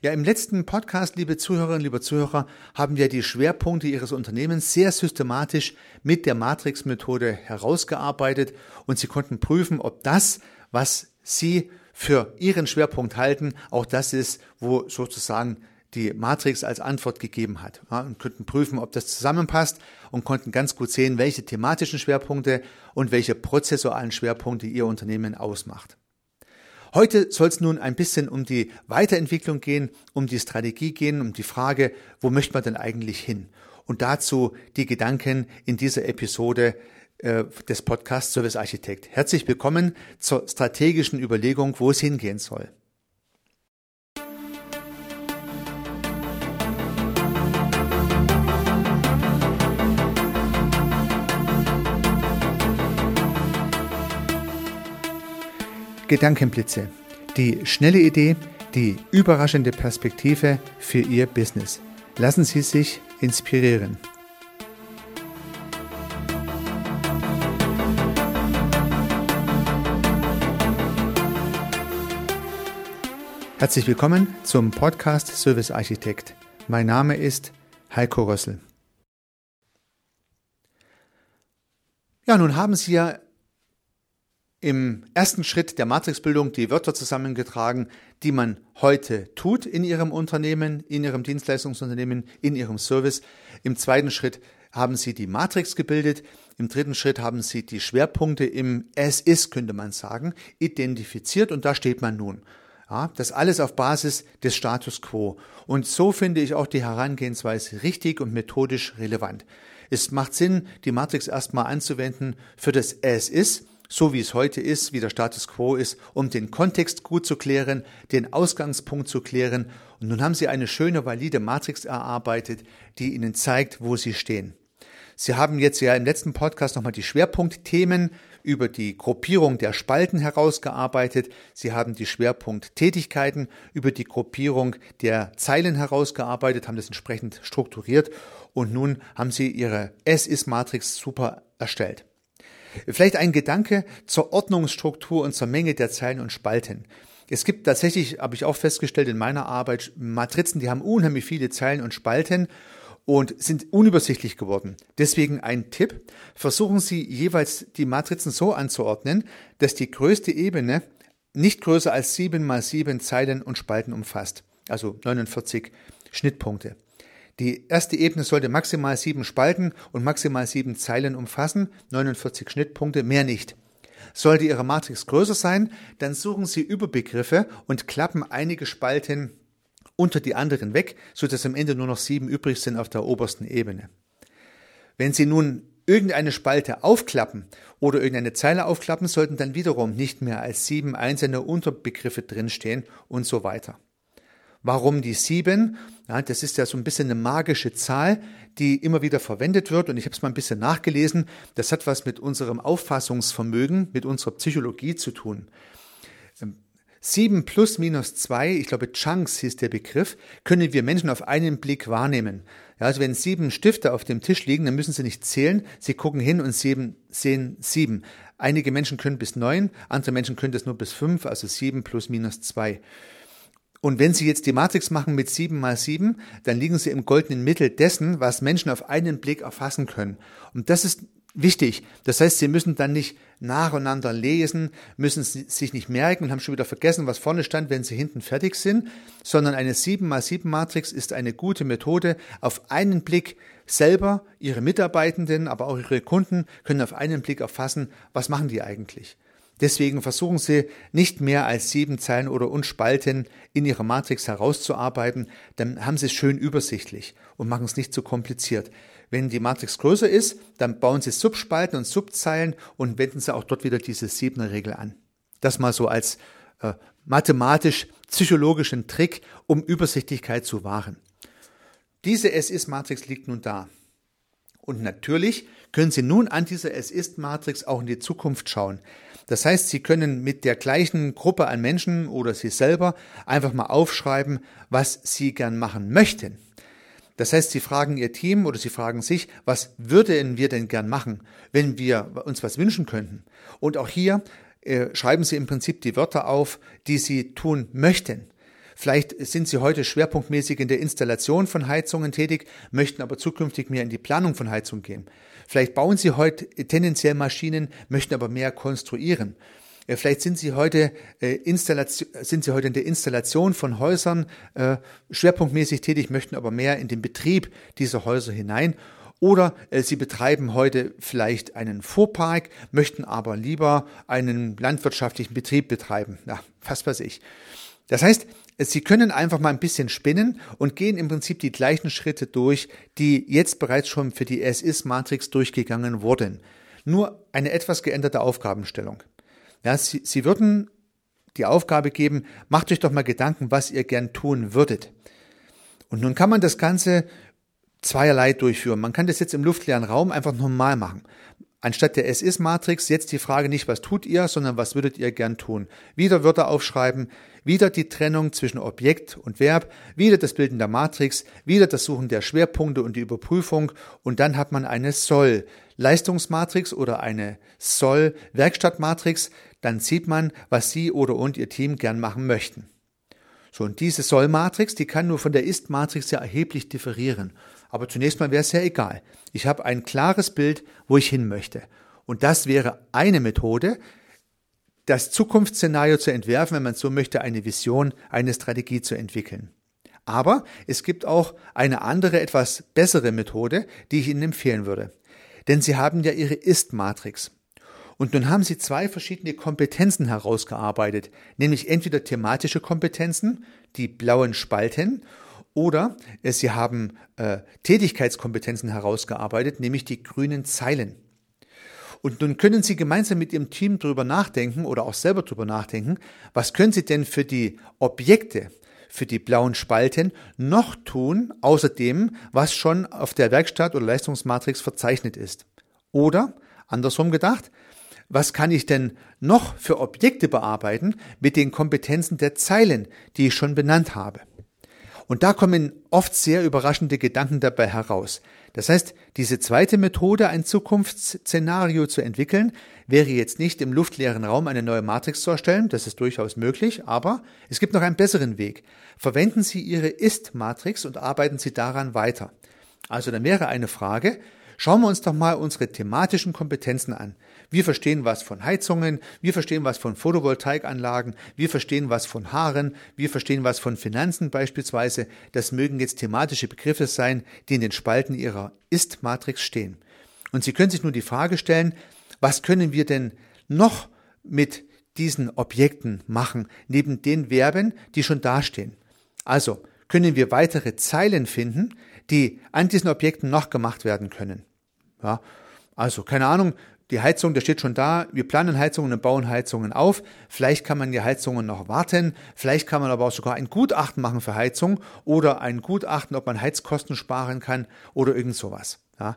Ja, im letzten Podcast, liebe Zuhörerinnen, liebe Zuhörer, haben wir die Schwerpunkte Ihres Unternehmens sehr systematisch mit der Matrix-Methode herausgearbeitet und Sie konnten prüfen, ob das, was Sie für Ihren Schwerpunkt halten, auch das ist, wo sozusagen die Matrix als Antwort gegeben hat ja, und könnten prüfen, ob das zusammenpasst und konnten ganz gut sehen, welche thematischen Schwerpunkte und welche prozessualen Schwerpunkte Ihr Unternehmen ausmacht. Heute soll es nun ein bisschen um die Weiterentwicklung gehen, um die Strategie gehen, um die Frage, wo möchte man denn eigentlich hin? Und dazu die Gedanken in dieser Episode äh, des Podcasts Service Architekt. Herzlich willkommen zur strategischen Überlegung, wo es hingehen soll. Gedankenblitze. Die schnelle Idee, die überraschende Perspektive für Ihr Business. Lassen Sie sich inspirieren. Herzlich willkommen zum Podcast Service Architekt. Mein Name ist Heiko Rössel. Ja, nun haben Sie ja im ersten Schritt der Matrixbildung die Wörter zusammengetragen, die man heute tut in Ihrem Unternehmen, in Ihrem Dienstleistungsunternehmen, in Ihrem Service. Im zweiten Schritt haben Sie die Matrix gebildet. Im dritten Schritt haben Sie die Schwerpunkte im Es ist, könnte man sagen, identifiziert und da steht man nun. Ja, das alles auf Basis des Status quo. Und so finde ich auch die Herangehensweise richtig und methodisch relevant. Es macht Sinn, die Matrix erstmal anzuwenden für das Es ist so wie es heute ist, wie der Status quo ist, um den Kontext gut zu klären, den Ausgangspunkt zu klären. Und nun haben Sie eine schöne, valide Matrix erarbeitet, die Ihnen zeigt, wo Sie stehen. Sie haben jetzt ja im letzten Podcast nochmal die Schwerpunktthemen über die Gruppierung der Spalten herausgearbeitet. Sie haben die Schwerpunkttätigkeiten über die Gruppierung der Zeilen herausgearbeitet, haben das entsprechend strukturiert und nun haben Sie Ihre S-Ist-Matrix super erstellt. Vielleicht ein Gedanke zur Ordnungsstruktur und zur Menge der Zeilen und Spalten. Es gibt tatsächlich, habe ich auch festgestellt in meiner Arbeit, Matrizen, die haben unheimlich viele Zeilen und Spalten und sind unübersichtlich geworden. Deswegen ein Tipp. Versuchen Sie jeweils die Matrizen so anzuordnen, dass die größte Ebene nicht größer als sieben mal sieben Zeilen und Spalten umfasst. Also 49 Schnittpunkte. Die erste Ebene sollte maximal sieben Spalten und maximal sieben Zeilen umfassen, 49 Schnittpunkte, mehr nicht. Sollte Ihre Matrix größer sein, dann suchen Sie Überbegriffe und klappen einige Spalten unter die anderen weg, sodass am Ende nur noch sieben übrig sind auf der obersten Ebene. Wenn Sie nun irgendeine Spalte aufklappen oder irgendeine Zeile aufklappen, sollten dann wiederum nicht mehr als sieben einzelne Unterbegriffe drinstehen und so weiter. Warum die sieben? Ja, das ist ja so ein bisschen eine magische Zahl, die immer wieder verwendet wird. Und ich habe es mal ein bisschen nachgelesen. Das hat was mit unserem Auffassungsvermögen, mit unserer Psychologie zu tun. Ähm, sieben plus minus zwei, ich glaube Chunks hieß der Begriff, können wir Menschen auf einen Blick wahrnehmen. Ja, also wenn sieben Stifte auf dem Tisch liegen, dann müssen sie nicht zählen, sie gucken hin und sieben, sehen sieben. Einige Menschen können bis neun, andere Menschen können das nur bis fünf, also sieben plus minus zwei. Und wenn Sie jetzt die Matrix machen mit 7 mal 7, dann liegen Sie im goldenen Mittel dessen, was Menschen auf einen Blick erfassen können. Und das ist wichtig. Das heißt, Sie müssen dann nicht nacheinander lesen, müssen sich nicht merken und haben schon wieder vergessen, was vorne stand, wenn Sie hinten fertig sind, sondern eine 7 mal 7 Matrix ist eine gute Methode, auf einen Blick selber, Ihre Mitarbeitenden, aber auch Ihre Kunden können auf einen Blick erfassen, was machen die eigentlich. Deswegen versuchen Sie nicht mehr als sieben Zeilen oder Unspalten in Ihrer Matrix herauszuarbeiten, dann haben Sie es schön übersichtlich und machen es nicht zu kompliziert. Wenn die Matrix größer ist, dann bauen Sie Subspalten und Subzeilen und wenden Sie auch dort wieder diese siebener Regel an. Das mal so als äh, mathematisch-psychologischen Trick, um Übersichtlichkeit zu wahren. Diese S-Ist-Matrix liegt nun da. Und natürlich können Sie nun an dieser Es-Ist-Matrix auch in die Zukunft schauen. Das heißt, Sie können mit der gleichen Gruppe an Menschen oder Sie selber einfach mal aufschreiben, was Sie gern machen möchten. Das heißt, Sie fragen Ihr Team oder Sie fragen sich, was würden wir denn gern machen, wenn wir uns was wünschen könnten? Und auch hier äh, schreiben Sie im Prinzip die Wörter auf, die Sie tun möchten. Vielleicht sind Sie heute schwerpunktmäßig in der Installation von Heizungen tätig, möchten aber zukünftig mehr in die Planung von Heizungen gehen. Vielleicht bauen Sie heute tendenziell Maschinen, möchten aber mehr konstruieren. Äh, vielleicht sind Sie heute äh, sind Sie heute in der Installation von Häusern äh, schwerpunktmäßig tätig, möchten aber mehr in den Betrieb dieser Häuser hinein. Oder äh, Sie betreiben heute vielleicht einen Fuhrpark, möchten aber lieber einen landwirtschaftlichen Betrieb betreiben. Ja, was weiß ich. Das heißt, Sie können einfach mal ein bisschen spinnen und gehen im Prinzip die gleichen Schritte durch, die jetzt bereits schon für die S-Ist-Matrix durchgegangen wurden. Nur eine etwas geänderte Aufgabenstellung. Ja, Sie, Sie würden die Aufgabe geben, macht euch doch mal Gedanken, was ihr gern tun würdet. Und nun kann man das Ganze zweierlei durchführen. Man kann das jetzt im luftleeren Raum einfach normal machen. Anstatt der Es-Ist-Matrix jetzt die Frage nicht, was tut ihr, sondern was würdet ihr gern tun. Wieder Wörter aufschreiben, wieder die Trennung zwischen Objekt und Verb, wieder das Bilden der Matrix, wieder das Suchen der Schwerpunkte und die Überprüfung und dann hat man eine Soll Leistungsmatrix oder eine Soll Werkstattmatrix, dann sieht man, was Sie oder und Ihr Team gern machen möchten. So, und diese Soll-Matrix, die kann nur von der Ist-Matrix ja erheblich differieren. Aber zunächst mal wäre es ja egal. Ich habe ein klares Bild, wo ich hin möchte. Und das wäre eine Methode, das Zukunftsszenario zu entwerfen, wenn man so möchte, eine Vision, eine Strategie zu entwickeln. Aber es gibt auch eine andere, etwas bessere Methode, die ich Ihnen empfehlen würde. Denn Sie haben ja Ihre Ist-Matrix. Und nun haben Sie zwei verschiedene Kompetenzen herausgearbeitet, nämlich entweder thematische Kompetenzen, die blauen Spalten, oder Sie haben äh, Tätigkeitskompetenzen herausgearbeitet, nämlich die grünen Zeilen. Und nun können Sie gemeinsam mit Ihrem Team darüber nachdenken oder auch selber darüber nachdenken, was können Sie denn für die Objekte, für die blauen Spalten noch tun, außer dem, was schon auf der Werkstatt oder Leistungsmatrix verzeichnet ist. Oder, andersrum gedacht, was kann ich denn noch für Objekte bearbeiten mit den Kompetenzen der Zeilen, die ich schon benannt habe? Und da kommen oft sehr überraschende Gedanken dabei heraus. Das heißt, diese zweite Methode, ein Zukunftsszenario zu entwickeln, wäre jetzt nicht im luftleeren Raum eine neue Matrix zu erstellen, das ist durchaus möglich, aber es gibt noch einen besseren Weg. Verwenden Sie Ihre Ist-Matrix und arbeiten Sie daran weiter. Also dann wäre eine Frage, Schauen wir uns doch mal unsere thematischen Kompetenzen an. Wir verstehen was von Heizungen, wir verstehen was von Photovoltaikanlagen, wir verstehen was von Haaren, wir verstehen was von Finanzen beispielsweise. Das mögen jetzt thematische Begriffe sein, die in den Spalten Ihrer Ist-Matrix stehen. Und Sie können sich nur die Frage stellen, was können wir denn noch mit diesen Objekten machen, neben den Verben, die schon dastehen? Also, können wir weitere Zeilen finden, die an diesen Objekten noch gemacht werden können. Ja, also keine Ahnung, die Heizung, der steht schon da. Wir planen Heizungen und bauen Heizungen auf. Vielleicht kann man die Heizungen noch warten. Vielleicht kann man aber auch sogar ein Gutachten machen für Heizung oder ein Gutachten, ob man Heizkosten sparen kann oder irgend sowas. Ja.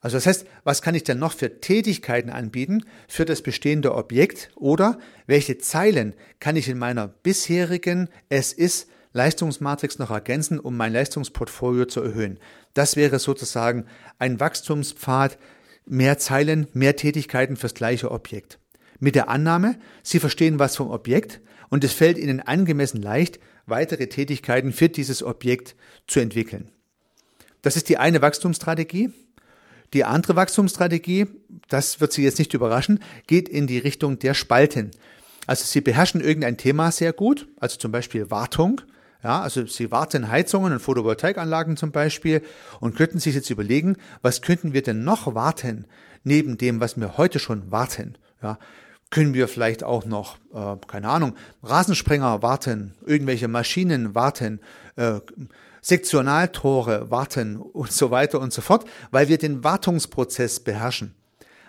Also das heißt, was kann ich denn noch für Tätigkeiten anbieten für das bestehende Objekt oder welche Zeilen kann ich in meiner bisherigen Es ist Leistungsmatrix noch ergänzen, um mein Leistungsportfolio zu erhöhen. Das wäre sozusagen ein Wachstumspfad, mehr Zeilen, mehr Tätigkeiten fürs gleiche Objekt. Mit der Annahme, Sie verstehen was vom Objekt und es fällt Ihnen angemessen leicht, weitere Tätigkeiten für dieses Objekt zu entwickeln. Das ist die eine Wachstumsstrategie. Die andere Wachstumsstrategie, das wird Sie jetzt nicht überraschen, geht in die Richtung der Spalten. Also Sie beherrschen irgendein Thema sehr gut, also zum Beispiel Wartung, ja, also Sie warten Heizungen und Photovoltaikanlagen zum Beispiel und könnten sich jetzt überlegen, was könnten wir denn noch warten, neben dem, was wir heute schon warten. Ja, können wir vielleicht auch noch, äh, keine Ahnung, Rasensprenger warten, irgendwelche Maschinen warten, äh, Sektionaltore warten und so weiter und so fort, weil wir den Wartungsprozess beherrschen.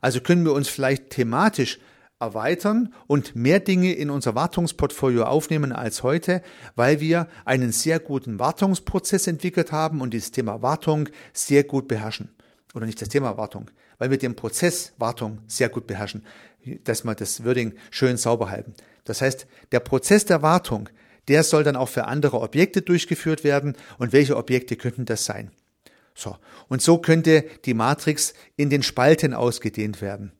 Also können wir uns vielleicht thematisch erweitern und mehr Dinge in unser Wartungsportfolio aufnehmen als heute, weil wir einen sehr guten Wartungsprozess entwickelt haben und dieses Thema Wartung sehr gut beherrschen. Oder nicht das Thema Wartung, weil wir den Prozess Wartung sehr gut beherrschen, dass wir das Wording schön sauber halten. Das heißt, der Prozess der Wartung, der soll dann auch für andere Objekte durchgeführt werden und welche Objekte könnten das sein? So. Und so könnte die Matrix in den Spalten ausgedehnt werden.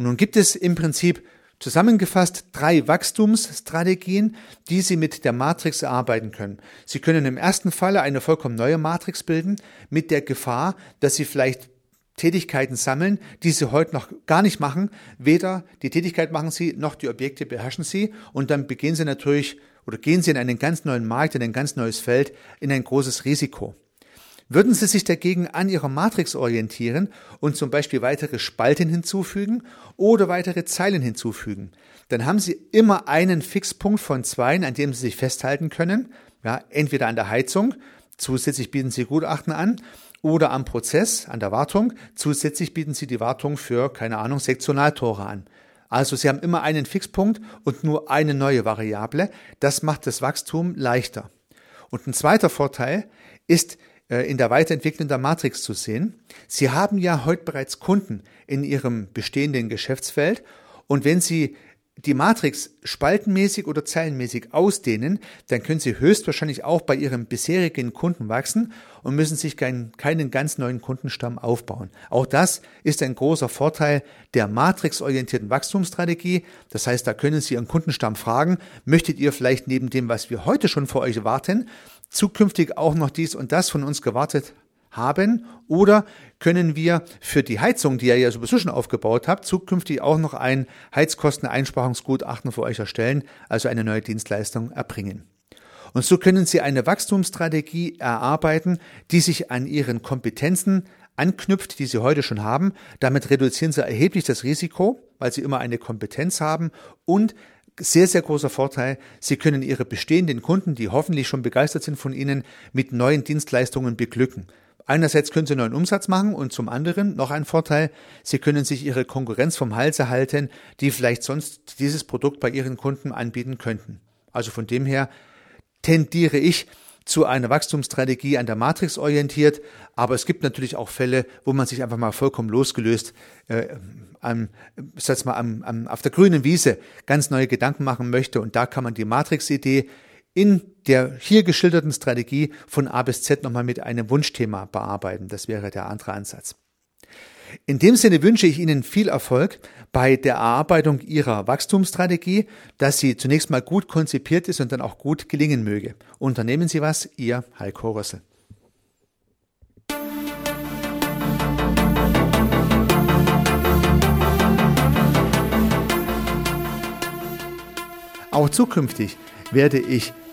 Nun gibt es im Prinzip Zusammengefasst drei Wachstumsstrategien, die Sie mit der Matrix erarbeiten können. Sie können im ersten Falle eine vollkommen neue Matrix bilden, mit der Gefahr, dass Sie vielleicht Tätigkeiten sammeln, die Sie heute noch gar nicht machen. Weder die Tätigkeit machen Sie, noch die Objekte beherrschen Sie. Und dann begehen Sie natürlich oder gehen Sie in einen ganz neuen Markt, in ein ganz neues Feld, in ein großes Risiko. Würden Sie sich dagegen an Ihrer Matrix orientieren und zum Beispiel weitere Spalten hinzufügen oder weitere Zeilen hinzufügen, dann haben Sie immer einen Fixpunkt von zwei, an dem Sie sich festhalten können. Ja, entweder an der Heizung, zusätzlich bieten Sie Gutachten an, oder am Prozess, an der Wartung, zusätzlich bieten Sie die Wartung für, keine Ahnung, Sektionaltore an. Also Sie haben immer einen Fixpunkt und nur eine neue Variable. Das macht das Wachstum leichter. Und ein zweiter Vorteil ist, in der Weiterentwicklung der Matrix zu sehen. Sie haben ja heute bereits Kunden in Ihrem bestehenden Geschäftsfeld und wenn Sie die Matrix spaltenmäßig oder zeilenmäßig ausdehnen, dann können Sie höchstwahrscheinlich auch bei Ihrem bisherigen Kunden wachsen und müssen sich keinen, keinen ganz neuen Kundenstamm aufbauen. Auch das ist ein großer Vorteil der matrixorientierten Wachstumsstrategie. Das heißt, da können Sie Ihren Kundenstamm fragen, möchtet ihr vielleicht neben dem, was wir heute schon für euch erwarten, zukünftig auch noch dies und das von uns gewartet haben? Oder können wir für die Heizung, die ihr ja sowieso schon aufgebaut habt, zukünftig auch noch ein Heizkosteneinsparungsgutachten für euch erstellen, also eine neue Dienstleistung erbringen? Und so können Sie eine Wachstumsstrategie erarbeiten, die sich an Ihren Kompetenzen anknüpft, die Sie heute schon haben. Damit reduzieren Sie erheblich das Risiko, weil Sie immer eine Kompetenz haben und sehr, sehr großer Vorteil. Sie können Ihre bestehenden Kunden, die hoffentlich schon begeistert sind von Ihnen, mit neuen Dienstleistungen beglücken. Einerseits können Sie neuen Umsatz machen und zum anderen noch ein Vorteil, Sie können sich Ihre Konkurrenz vom Halse halten, die vielleicht sonst dieses Produkt bei Ihren Kunden anbieten könnten. Also von dem her tendiere ich zu einer Wachstumsstrategie an der Matrix orientiert, aber es gibt natürlich auch Fälle, wo man sich einfach mal vollkommen losgelöst äh, am, mal, am, am, auf der grünen Wiese ganz neue Gedanken machen möchte und da kann man die Matrix-Idee in der hier geschilderten Strategie von A bis Z nochmal mit einem Wunschthema bearbeiten. Das wäre der andere Ansatz. In dem Sinne wünsche ich Ihnen viel Erfolg bei der Erarbeitung Ihrer Wachstumsstrategie, dass sie zunächst mal gut konzipiert ist und dann auch gut gelingen möge. Unternehmen Sie was, Ihr Heiko Rössel. Auch zukünftig werde ich